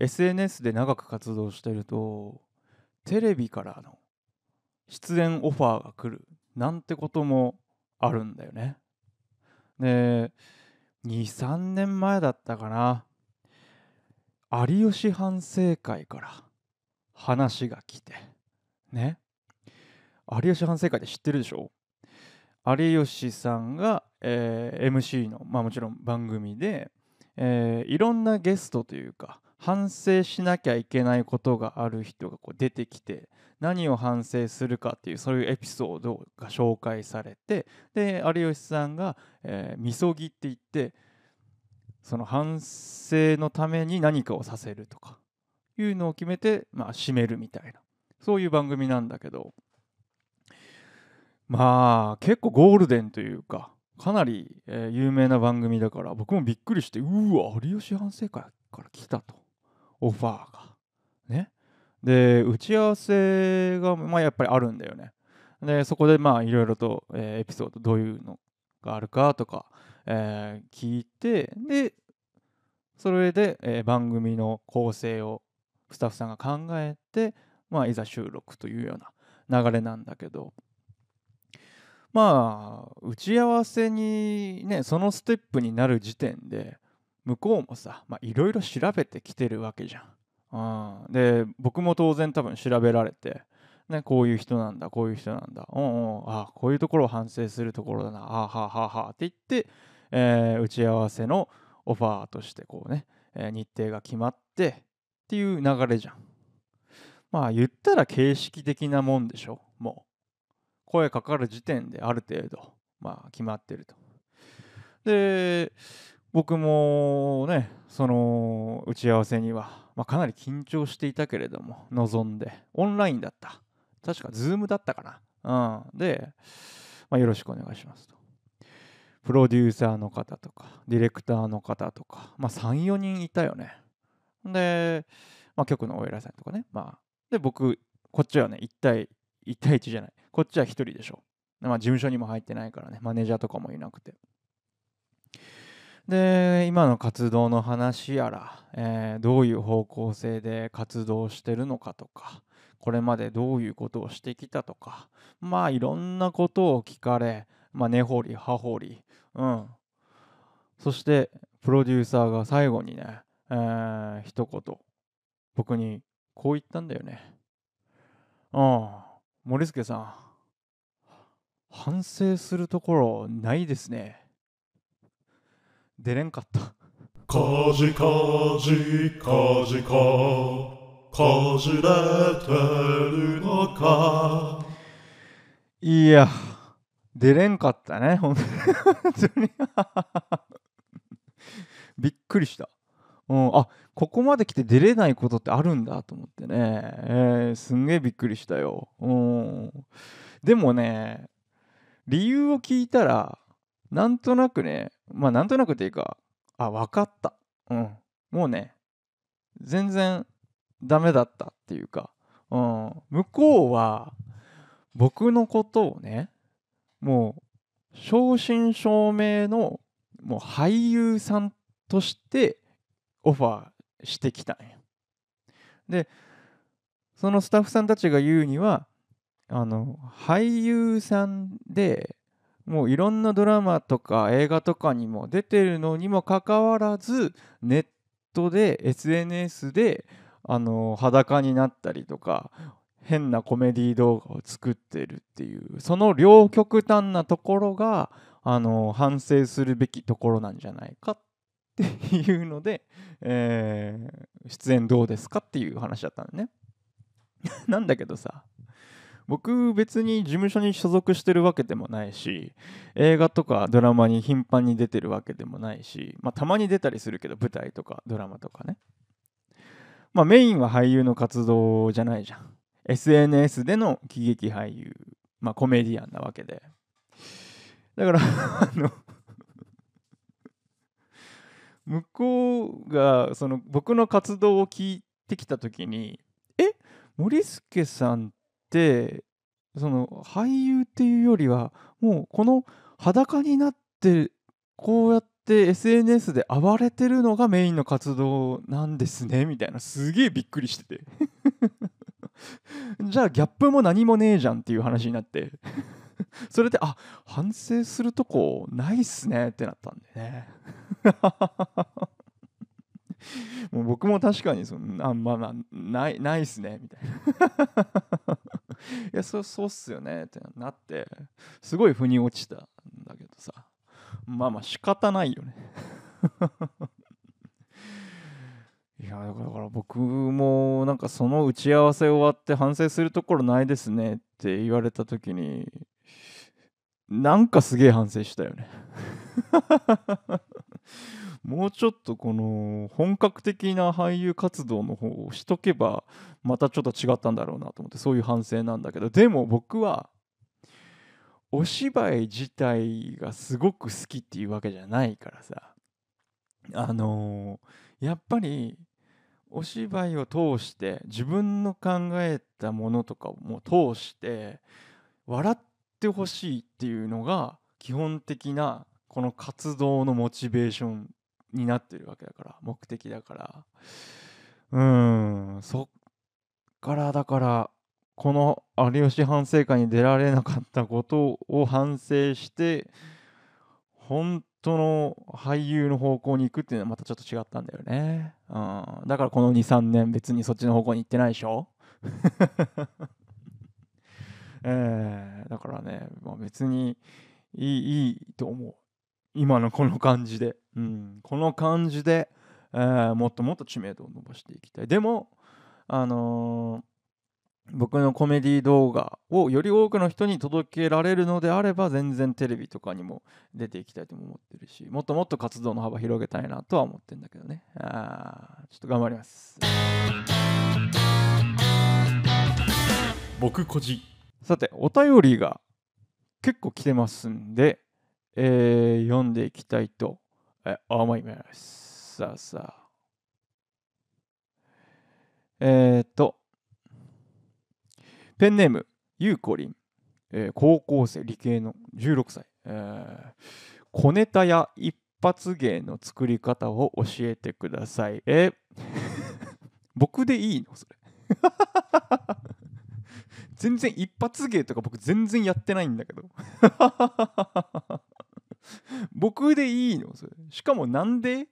SNS で長く活動してるとテレビからの出演オファーが来るなんてこともあるんだよね。で23年前だったかな。有吉反省会から話が来てね。有吉反省会って知ってるでしょ？有吉さんが、えー MC の、まあ、もちろん番組で、えーいろんなゲストというか反省しなきゃいけないことがある人がこう出てきて何を反省するかっていうそういうエピソードが紹介されてで有吉さんが「えーみそぎ」って言ってその反省のために何かをさせるとかいうのを決めて、まあ、締めるみたいな。そういう番組なんだけど。まあ結構ゴールデンというかかなり、えー有名な番組だから僕もびっくりしてうわ有吉反省会から来たと。オファーが。ね。で打ち合わせが、まあ、やっぱりあるんだよね。でそこでまあいろいろと、えーエピソードどういうのがあるかとか、えー聞いてでそれで、えー番組の構成をスタッフさんが考えて、まあ、いざ収録というような流れなんだけど。まあ打ち合わせにねそのステップになる時点で向こうもさいろいろ調べてきてるわけじゃん。うん、で僕も当然多分調べられて、ね、こういう人なんだこういう人なんだうんうんあこういうところを反省するところだなあははははって言って、えー打ち合わせのオファーとしてこうね、えー日程が決まってっていう流れじゃん。まあ言ったら形式的なもんでしょもう。声かかる時点である程度まあ決まってると。で僕もねその打ち合わせには、まあ、かなり緊張していたけれども臨んでオンラインだった。確か Zoom だったかな、うん、で、まあ、よろしくお願いしますと。プロデューサーの方とかディレクターの方とか、まあ、34人いたよね。で、まあ、局のお偉いさんとかね。まあで僕こっちはね1対1対1じゃない。こっちは1人でしょ。まあ事務所にも入ってないからね。マネージャーとかもいなくて。で今の活動の話やら、えーどういう方向性で活動してるのかとかこれまでどういうことをしてきたとかまあいろんなことを聞かれまあ根掘り葉掘りうん。そしてプロデューサーが最後にね、えー一言。僕にこう言ったんだよね。うん。森助さん反省するところないですね。出れんかった。かじかじかじかかじれてるのか。いや出れんかったね本当に。びっくりした、うん、あここまで来て出れないことってあるんだと思ってね、えーすんげえびっくりしたよ、うん、でもね理由を聞いたらなんとなくねまあなんとなくっていうかあ分かった、うん、もうね全然ダメだったっていうか、うん、向こうは僕のことをねもう正真正銘のもう俳優さんとしてオファーしてきたんよ。でそのスタッフさんたちが言うにはあの俳優さんでもういろんなドラマとか映画とかにも出てるのにもかかわらずネットで SNS であの裸になったりとか変なコメディ動画を作ってるっていうその両極端なところがあの反省するべきところなんじゃないかっていうので、えー出演どうですかっていう話だったのね。なんだけどさ僕別に事務所に所属してるわけでもないし映画とかドラマに頻繁に出てるわけでもないし、まあ、たまに出たりするけど舞台とかドラマとかね。まあメインは俳優の活動じゃないじゃん。SNS での喜劇俳優。まあコメディアンなわけで。だから あの向こうがその僕の活動を聞いてきた時に「え森助さんってその俳優っていうよりはもうこの裸になってこうやって SNS で暴れてるのがメインの活動なんですねみたいな。すげえびっくりしてて。じゃあギャップも何もねえじゃんっていう話になって。それであ反省するとこないっすねってなったんでね。もう僕も確かにそのあまあまあないないっすねみたいないやそそうっすよねってなってすごい腑に落ちたんだけどさ。まあまあ仕方ないよね。いやだから僕もなんかその打ち合わせ終わって反省するところないですねって言われた時になんかすげえ反省したよね。もうちょっとこの本格的な俳優活動の方をしとけばまたちょっと違ったんだろうなと思ってそういう反省なんだけどでも僕はお芝居自体がすごく好きっていうわけじゃないからさ。あのー、やっぱりお芝居を通して自分の考えたものとかも通して笑ってほしいっていうのが基本的なこの活動のモチベーションになってるわけだから目的だから。うん。そっからだからこの有吉反省会に出られなかったことを反省して本当の俳優の方向に行くっていうのはまたちょっと違ったんだよね、うん、だからこの23年別にそっちの方向に行ってないでしょ。えー、だからね、まあ、別にいいいいと思う。今のこの感じで、うん、この感じで、えー、もっともっと知名度を伸ばしていきたい。でもあのー、僕のコメディ動画をより多くの人に届けられるのであれば全然テレビとかにも出ていきたいと思ってるしもっともっと活動の幅広げたいなとは思ってるんだけどね。あちょっと頑張ります。僕個人。さてお便りが結構来てますんでえー、読んでいきたいと思います。さあさあ。えっ、と、ペンネーム、ゆうこりん、えー、高校生、理系の16歳、えー、小ネタや一発芸の作り方を教えてください。えー、僕でいいの？それ。全然一発芸とか僕全然やってないんだけど僕でいいの？それ。しかもなんで？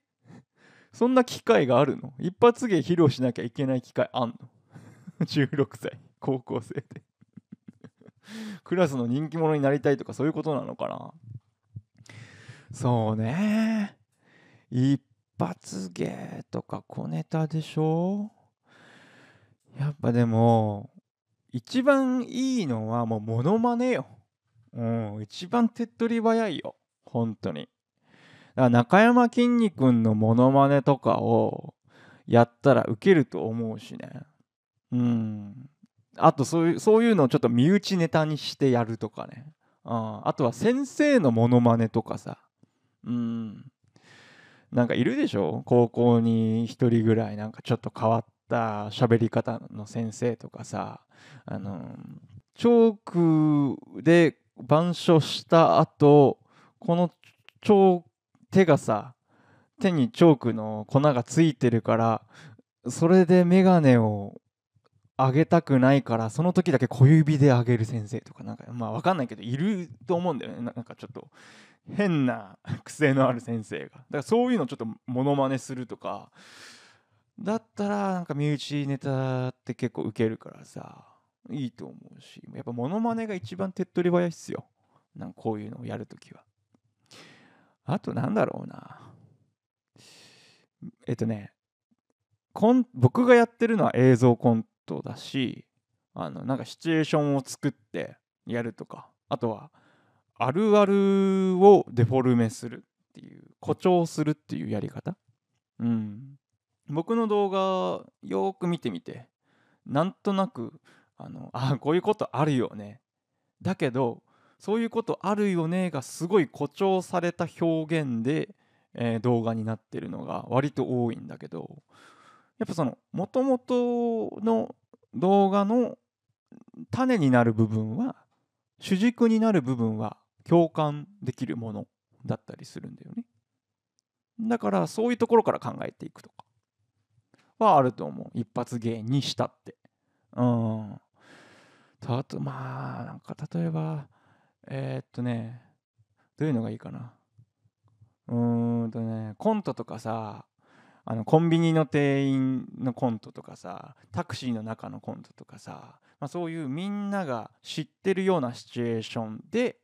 そんな機会があるの？一発芸披露しなきゃいけない機会あんの ?16 歳。高校生で。クラスの人気者になりたいとかそういうことなのかな？そうね。一発芸とか小ネタでしょ？やっぱでも一番いいのはもうモノマネよ。うん、一番手っ取り早いよ。本当に。だから中山きんに君のモノマネとかをやったらウケると思うしね。うん。あとそういうそういうのをちょっと身内ネタにしてやるとかね。うん、あとは先生のモノマネとかさ。うん。なんかいるでしょ？高校に1人ぐらいなんかちょっと変わった喋り方の先生とかさあのチョークで板書した後この手がさ手にチョークの粉がついてるからそれで眼鏡を上げたくないからその時だけ小指で上げる先生とかなんかまあ分かんないけどいると思うんだよね。なんかちょっと変な癖のある先生が。だからそういうのちょっとモノマネするとかだったらなんか身内ネタって結構ウケるからさいいと思うしやっぱモノマネが一番手っ取り早いっすよ。なんかこういうのをやるときは。あとなんだろうな。えっとねコン僕がやってるのは映像コントだしあのなんかシチュエーションを作ってやるとかあとはあるあるをデフォルメするっていう誇張するっていうやり方。うん。僕の動画よく見てみてなんとなくあのあこういうことあるよね。だけどそういうことあるよねがすごい誇張された表現で、えー、動画になってるのが割と多いんだけどやっぱそのもともとの動画の種になる部分は主軸になる部分は共感できるものだったりするんだよね。だからそういうところから考えていくとかはあると思う。一発芸にしたって。うん。たとまあなんか例えばえー、っとねどういうのがいいかな？うーんとねコントとかさあのコンビニの店員のコントとかさタクシーの中のコントとかさ、まあ、そういうみんなが知ってるようなシチュエーションで、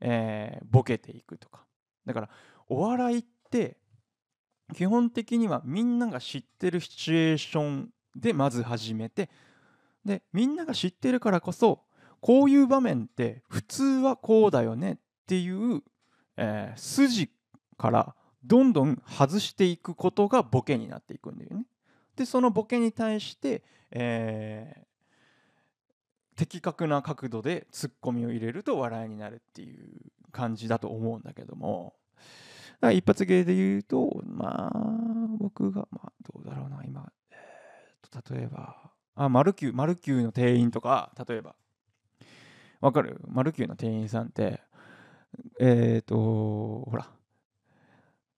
えー、ボケていくとか。だからお笑いって基本的にはみんなが知ってるシチュエーションでまず始めてでみんなが知ってるからこそこういう場面って普通はこうだよねっていう、えー、筋からどんどん外していくことがボケになっていくんだよね。でそのボケに対して、えー、的確な角度でツッコミを入れると笑いになるっていう感じだと思うんだけども。だから一発芸で言うとまあ僕がまあどうだろうな今、えー、と例えばあマルキューマルキューの店員とか例えば。わかる？マルキューの店員さんってえっ、ー、とほら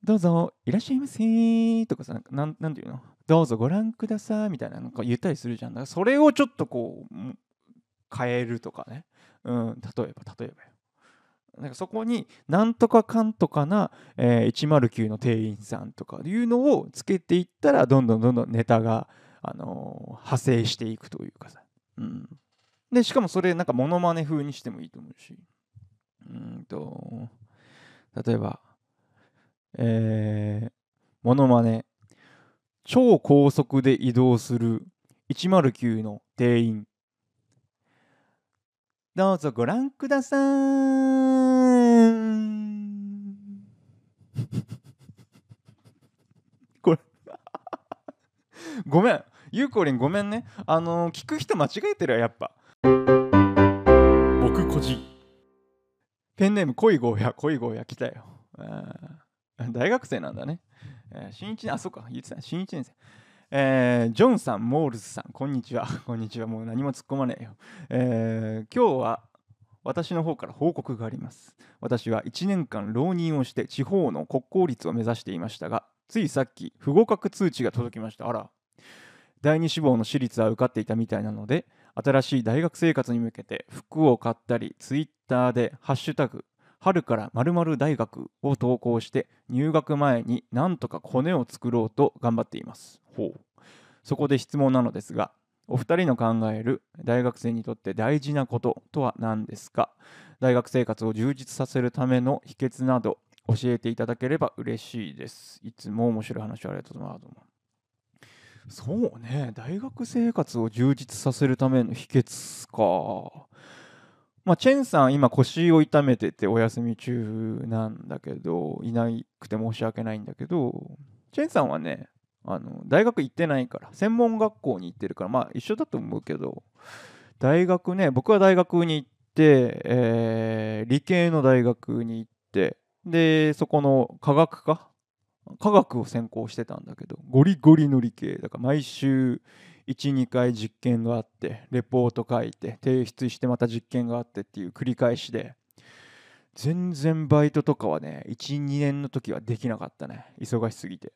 どうぞいらっしゃいませとかさなんなんていうの？どうぞご覧くださいみたいなのか言ったりするじゃん。だからそれをちょっとこう変えるとかね、うん、例えば例えばよ。なんかそこになんとかかんとかな、えー、109の店員さんとかいうのをつけていったらどんどんどんどんネタが、あのー、派生していくというかさ、うん、でしかもそれなんかモノマネ風にしてもいいと思うし。うんと例えばえー、モノマネ。超高速で移動する109の店員。どうぞご覧くださいこれ。ごめん。ゆうこりんごめんね。あのー、聞く人間違えてるわやっぱ。僕個人ペンネーム恋ゴーヤ恋ゴーヤ来たよ大学生なんだね。新一年、あ、そうか、言ってた、新一年生。えー、ジョンさん、モールズさん、こんにちは。こんにちは。もう何も突っ込まねえよ。えー、今日は私の方から報告があります。私は1年間浪人をして地方の国公立を目指していましたが、ついさっき不合格通知が届きました。あら。第二志望の私立は受かっていたみたいなので、新しい大学生活に向けて服を買ったり、ツイッターでハッシュタグ春から〇〇大学を投稿して入学前になんとかコネを作ろうと頑張っています。ほうそこで質問なのですが、お二人の考える大学生にとって大事なこととは何ですか？大学生活を充実させるための秘訣など教えていただければ嬉しいです。いつも面白い話をありがとうございます。そうね、大学生活を充実させるための秘訣か。まあ、チェンさん今腰を痛めててお休み中なんだけどいなくて申し訳ないんだけどチェンさんはねあの大学行ってないから専門学校に行ってるからまあ一緒だと思うけど大学ね僕は大学に行って、えー、理系の大学に行ってでそこの科学科科学を専攻してたんだけどゴリゴリの理系だから毎週12回実験があってレポート書いて提出してまた実験があってっていう繰り返しで全然バイトとかはね12年の時はできなかったね。忙しすぎて。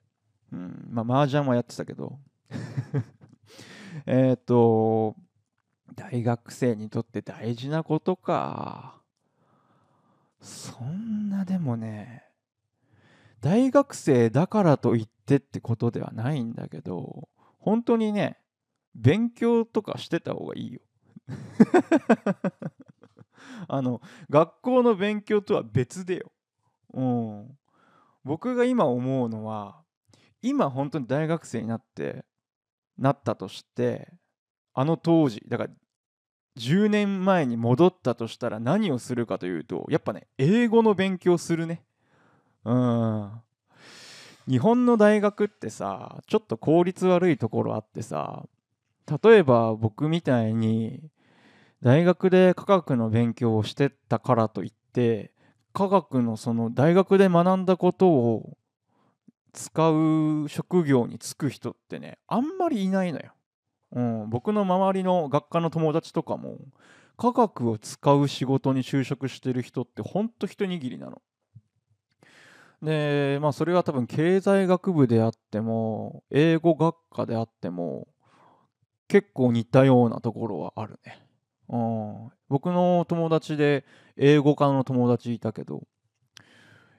うん。まあ麻雀もやってたけど。えっと大学生にとって大事なことか。そんなでもね大学生だからといってってことではないんだけど本当にね勉強とかしてた方がいいよ。あの学校の勉強とは別でよ、うん、僕が今思うのは今本当に大学生になってなったとしてあの当時だから10年前に戻ったとしたら何をするかというとやっぱね英語の勉強するね。うん日本の大学ってさちょっと効率悪いところあってさ例えば僕みたいに大学で科学の勉強をしてたからといって科学のその大学で学んだことを使う職業に就く人ってねあんまりいないのよ。うん、僕の周りの学科の友達とかも科学を使う仕事に就職してる人ってほんと一握りなの。でまあそれは多分経済学部であっても英語学科であっても結構似たようなところはあるね。うん、僕の友達で英語科の友達いたけど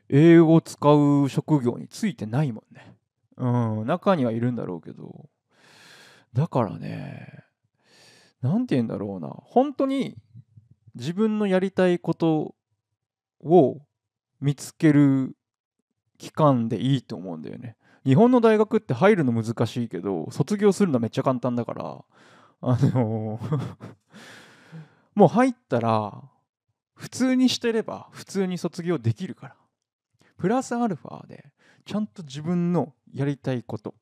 英語使う職業についてないもんね。うん、中にはいるんだろうけどだからね何て言うんだろうな本当に自分のやりたいことを見つける期間でいいと思うんだよね。日本の大学って入るの難しいけど卒業するのめっちゃ簡単だからあの もう入ったら普通にしてれば普通に卒業できるからプラスアルファでちゃんと自分のやりたいこと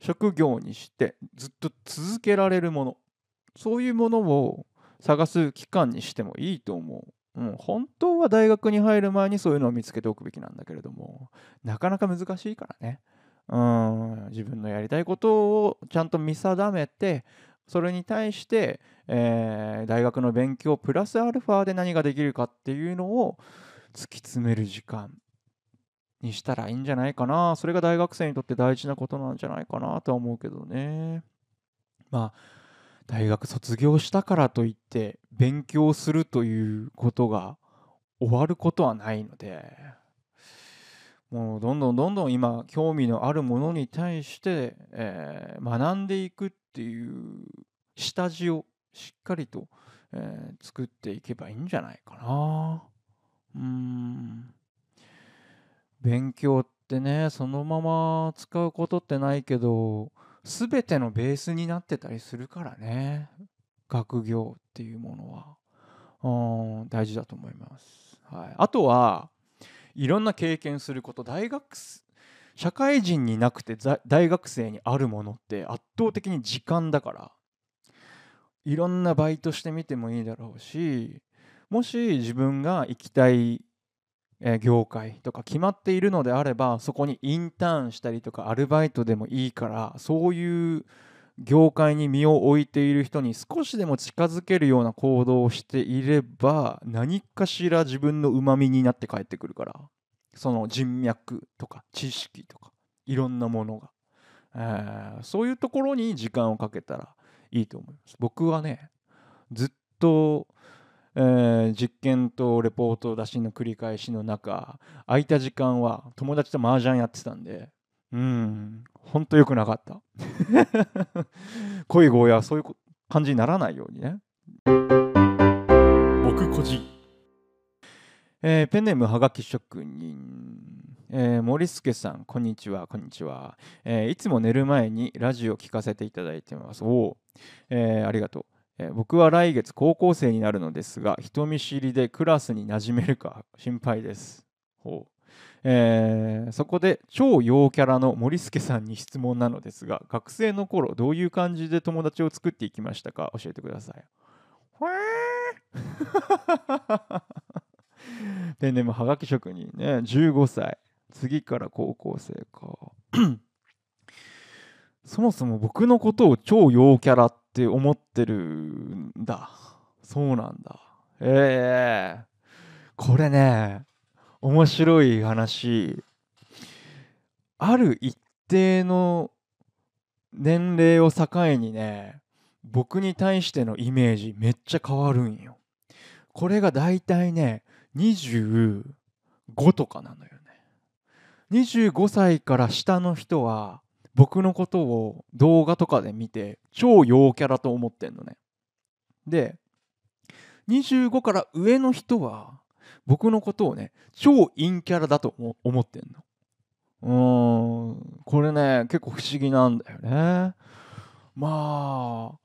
職業にしてずっと続けられるものそういうものを探す期間にしてもいいと思う。うん、本当は大学に入る前にそういうのを見つけておくべきなんだけれどもなかなか難しいからね。うん。自分のやりたいことをちゃんと見定めてそれに対して、えー、大学の勉強プラスアルファで何ができるかっていうのを突き詰める時間にしたらいいんじゃないかな。それが大学生にとって大事なことなんじゃないかなとは思うけどね。まあ大学卒業したからといって勉強するということが終わることはないのでもうどんどんどんどん今興味のあるものに対して、えー、学んでいくっていう下地をしっかりと、えー、作っていけばいいんじゃないかな。うん勉強ってねそのまま使うことってないけど全てのベースになってたりするからね。学業っていうものは。うん大事だと思います、はい、あとはいろんな経験すること大学社会人になくて大学生にあるものって圧倒的に時間だからいろんなバイトしてみてもいいだろうしもし自分が行きたい業界とか決まっているのであればそこにインターンしたりとかアルバイトでもいいからそういう業界に身を置いている人に少しでも近づけるような行動をしていれば何かしら自分のうまみになって帰ってくるからその人脈とか知識とかいろんなものが、えー、そういうところに時間をかけたらいいと思います。僕はねずっとえー、実験とレポート出しの繰り返しの中空いた時間は友達と麻雀やってたんでうんほんと良くなかった。恋ゴーはそういう感じにならないようにね。僕個人。えー、ペンネームはがき職人、えー、森助さんこんにちはこんにちは、えー、いつも寝る前にラジオ聞かせていただいてます。おお、えー、ありがとう僕は来月高校生になるのですが人見知りでクラスに馴染めるか心配です。ほう。えー、そこで超陽キャラの森助さんに質問なのですが学生の頃どういう感じで友達を作っていきましたか？教えてください。ペンネームはがき職人ね15歳。次から高校生か。そもそも僕のことを超陽キャラってって思ってるんだ。そうなんだ。ええ。ー、これね面白い話。ある一定の年齢を境にね僕に対してのイメージめっちゃ変わるんよ。これがだいたいね25とかなのよね。25歳から下の人は僕のことを動画とかで見て超陽キャラと思ってんのね。で25から上の人は僕のことをね超陰キャラだと思ってんの。うーんこれね結構不思議なんだよね。まあ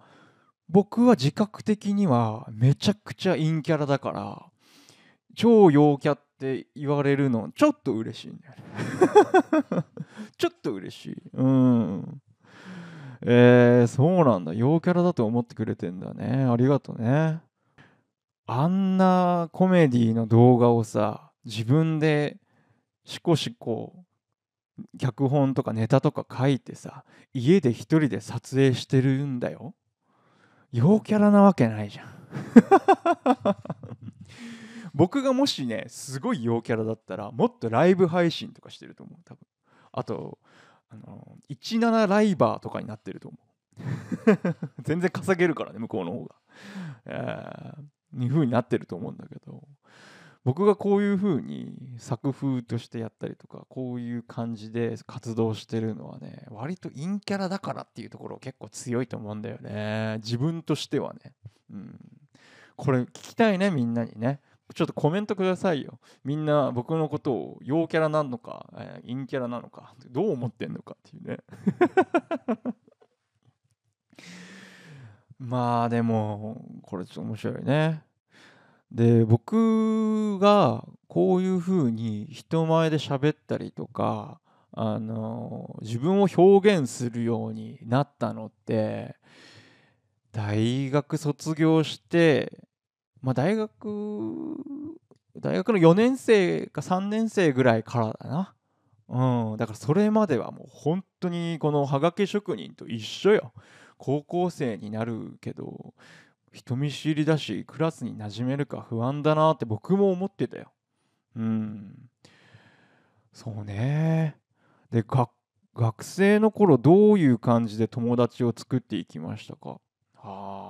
僕は自覚的にはめちゃくちゃ陰キャラだから超陽キャって言われるのちょっと嬉しいんだよね ちょっと嬉しい。うん。えー、そうなんだ。陽キャラだと思ってくれてんだね。ありがとうね。あんなコメディの動画をさ自分でしこしこ脚本とかネタとか書いてさ家で一人で撮影してるんだよ。陽キャラなわけないじゃん。僕がもしねすごい陽キャラだったらもっとライブ配信とかしてると思う多分。あとあの17ライバーとかになってると思う。全然稼げるからね向こうの方が、えー、いう風になってると思うんだけど。僕がこういう風に作風としてやったりとかこういう感じで活動してるのはね割と陰キャラだからっていうところ結構強いと思うんだよね。自分としてはね、うん、これ聞きたいねみんなにね。ちょっとコメントくださいよ。みんな僕のことを陽キャラなのか、えー、陰キャラなのかどう思ってんのかっていうね。まあでもこれちょっと面白いね。で僕がこういうふうに人前で喋ったりとかあの自分を表現するようになったのって大学卒業してまあ大学大学の4年生か3年生ぐらいからだな。うん。だからそれまではもう本当にこのはがき職人と一緒よ。高校生になるけど人見知りだしクラスに馴染めるか不安だなって僕も思ってたよ。うん。そうね。で学生の頃どういう感じで友達を作っていきましたか？あ。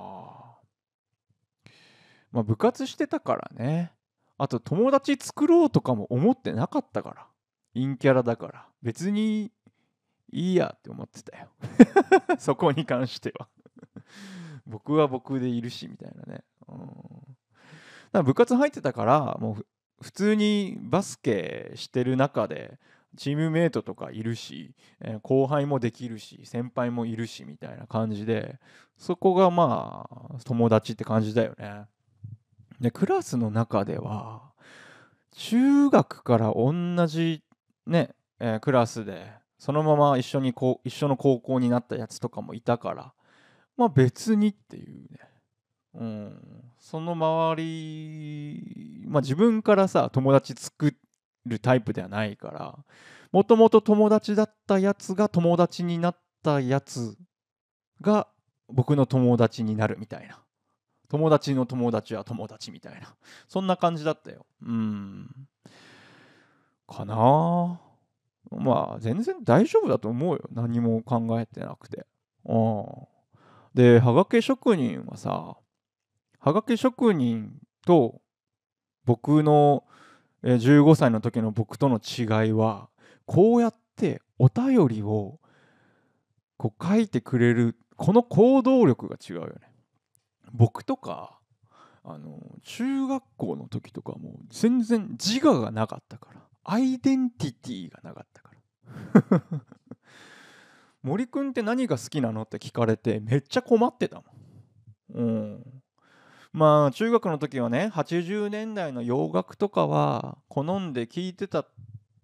まあ部活してたからね。あと友達作ろうとかも思ってなかったから。陰キャラだから。別にいいやって思ってたよ。そこに関しては。僕は僕でいるしみたいなね、うん、だから部活入ってたからもう普通にバスケしてる中でチームメイトとかいるし、え、後輩もできるし先輩もいるしみたいな感じでそこがまあ友達って感じだよね。でクラスの中では中学から同じね、えー、クラスでそのまま一緒にこう一緒の高校になったやつとかもいたからまあ別にっていうね、うん、その周り、まあ自分からさ、友達作るタイプではないから、もともと友達だったやつが友達になったやつが僕の友達になるみたいな。友達の友達は友達みたいな。そんな感じだったよ。うん。かなまあ全然大丈夫だと思うよ。何も考えてなくて。うん。で、はがき職人はさ、はがき職人と僕の15歳の時の僕との違いは、こうやってお便りをこう書いてくれる、この行動力が違うよね。僕とか、あの中学校の時とかも全然自我がなかったからアイデンティティがなかったから 森くんって何が好きなのって聞かれてめっちゃ困ってたもん。うん。まあ中学の時はね80年代の洋楽とかは好んで聴いてた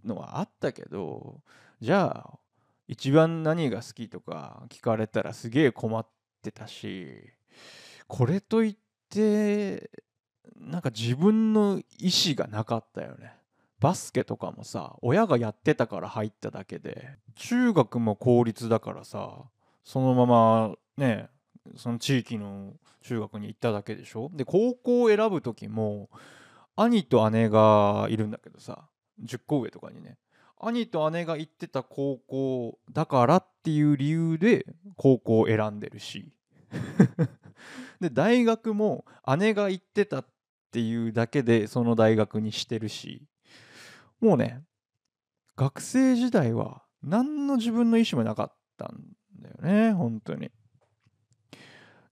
のはあったけどじゃあ一番何が好きとか聞かれたらすげえ困ってたしこれといってなんか自分の意思がなかったよね。バスケとかもさ親がやってたから入っただけで中学も公立だからさそのままねその地域の中学に行っただけでしょ。で高校を選ぶ時も兄と姉がいるんだけどさ10個上とかにね。兄と姉が行ってた高校だからっていう理由で高校を選んでるし。で大学も姉が行ってたっていうだけでその大学にしてるしもうね学生時代は何の自分の意思もなかったんだよね本当に。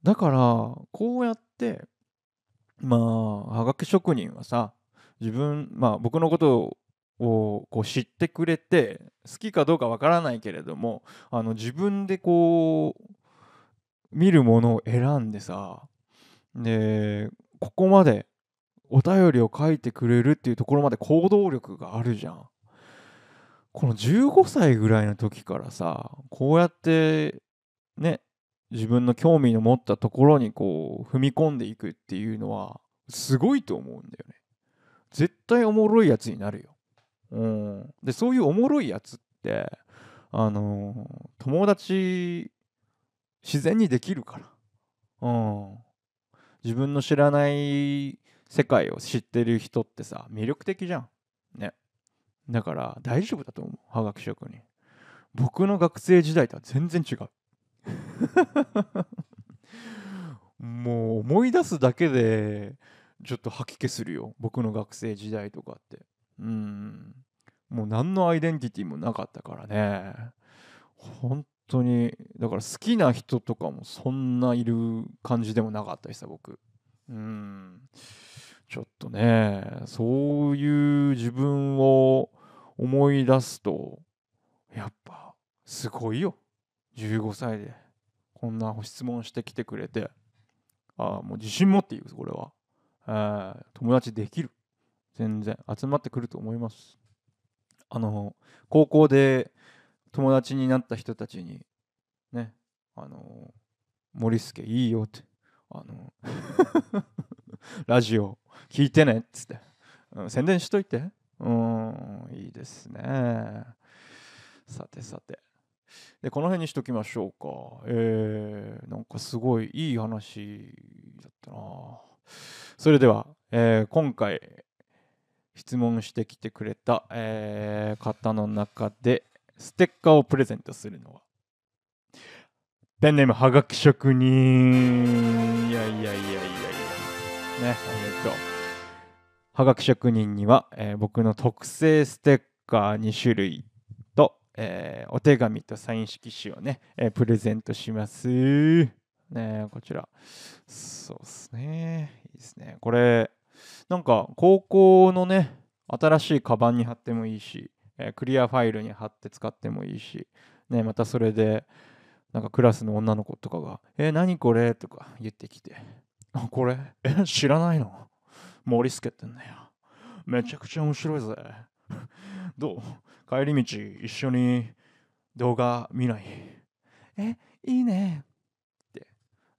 だからこうやってまあはがき職人はさ自分まあ僕のことをこう知ってくれて好きかどうかわからないけれどもあの自分でこう見るものを選んでさでここまでお便りを書いてくれるっていうところまで行動力があるじゃん。この15歳ぐらいの時からさこうやってね自分の興味の持ったところにこう踏み込んでいくっていうのはすごいと思うんだよね。絶対おもろいやつになるよ。うん、でそういうおもろいやつってあの、友達自然にできるから。うん、自分の知らない世界を知ってる人ってさ魅力的じゃん。ね。だから大丈夫だと思う。はがき職人。僕の学生時代とは全然違う。もう思い出すだけでちょっと吐き気するよ。僕の学生時代とかって。うん。もう何のアイデンティティもなかったからね。本当にだから好きな人とかもそんないる感じでもなかったしさ僕。うん。ちょっとねそういう自分を思い出すとやっぱすごいよ。15歳でこんな質問してきてくれてああもう自信持っていいよこれは、え友達できる。全然集まってくると思います。あの高校で友達になった人たちにねあの森助いいよってあのラジオ聞いてねっつって、うん宣伝しといて。うんいいですね。さてさて。でこの辺にしときましょうか。えー、なんかすごいいい話だったな。それでは、えー今回質問してきてくれた、えー方の中でステッカーをプレゼントするのは。ペンネームはがき職人。いやいやいやいやいや。ねおめでと。うはがき職人には、えー僕の特製ステッカー2種類と、えーお手紙とサイン色紙をね、えープレゼントします。ねこちら。そうですね。いいですね。これなんか高校のね新しいカバンに貼ってもいいし、えークリアファイルに貼って使ってもいいし、ね、またそれでなんかクラスの女の子とかが「えー何これ?」とか言ってきて「あこれえ知らないの森助ってんだよめちゃくちゃ面白いぜどう帰り道一緒に動画見ないえいいねって。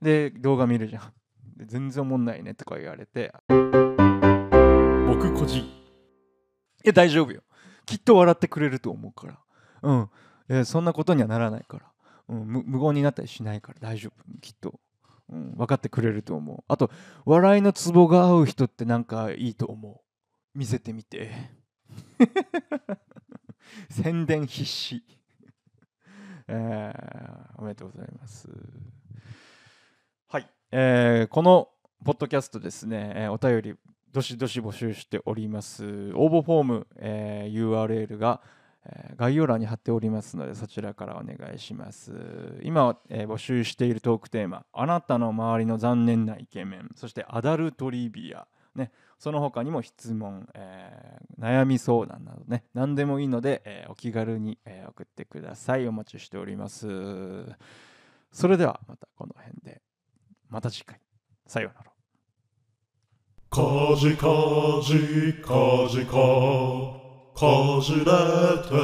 で動画見るじゃん。で全然おもんないねとか言われて。僕個人。いや大丈夫よきっと笑ってくれると思うから。うん、えーそんなことにはならないから、うん、無無言になったりしないから。大丈夫。きっと、うん、分かってくれると思う。あと笑いのツボが合う人ってなんかいいと思う。見せてみて。宣伝必至。えーおめでとうございます。はい、えーこのポッドキャストですね、えーお便りどしどし募集しております。応募フォーム、えー URL が、えー概要欄に貼っておりますのでそちらからお願いします。今、えー募集しているトークテーマあなたの周りの残念なイケメンそしてアダルトリビアねその他にも質問、えー悩み相談などね何でもいいので、えーお気軽に、えー送ってください。お待ちしております。それではまたこの辺でまた次回。さようなら。かじかじかじか。かじれて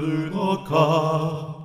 るのか。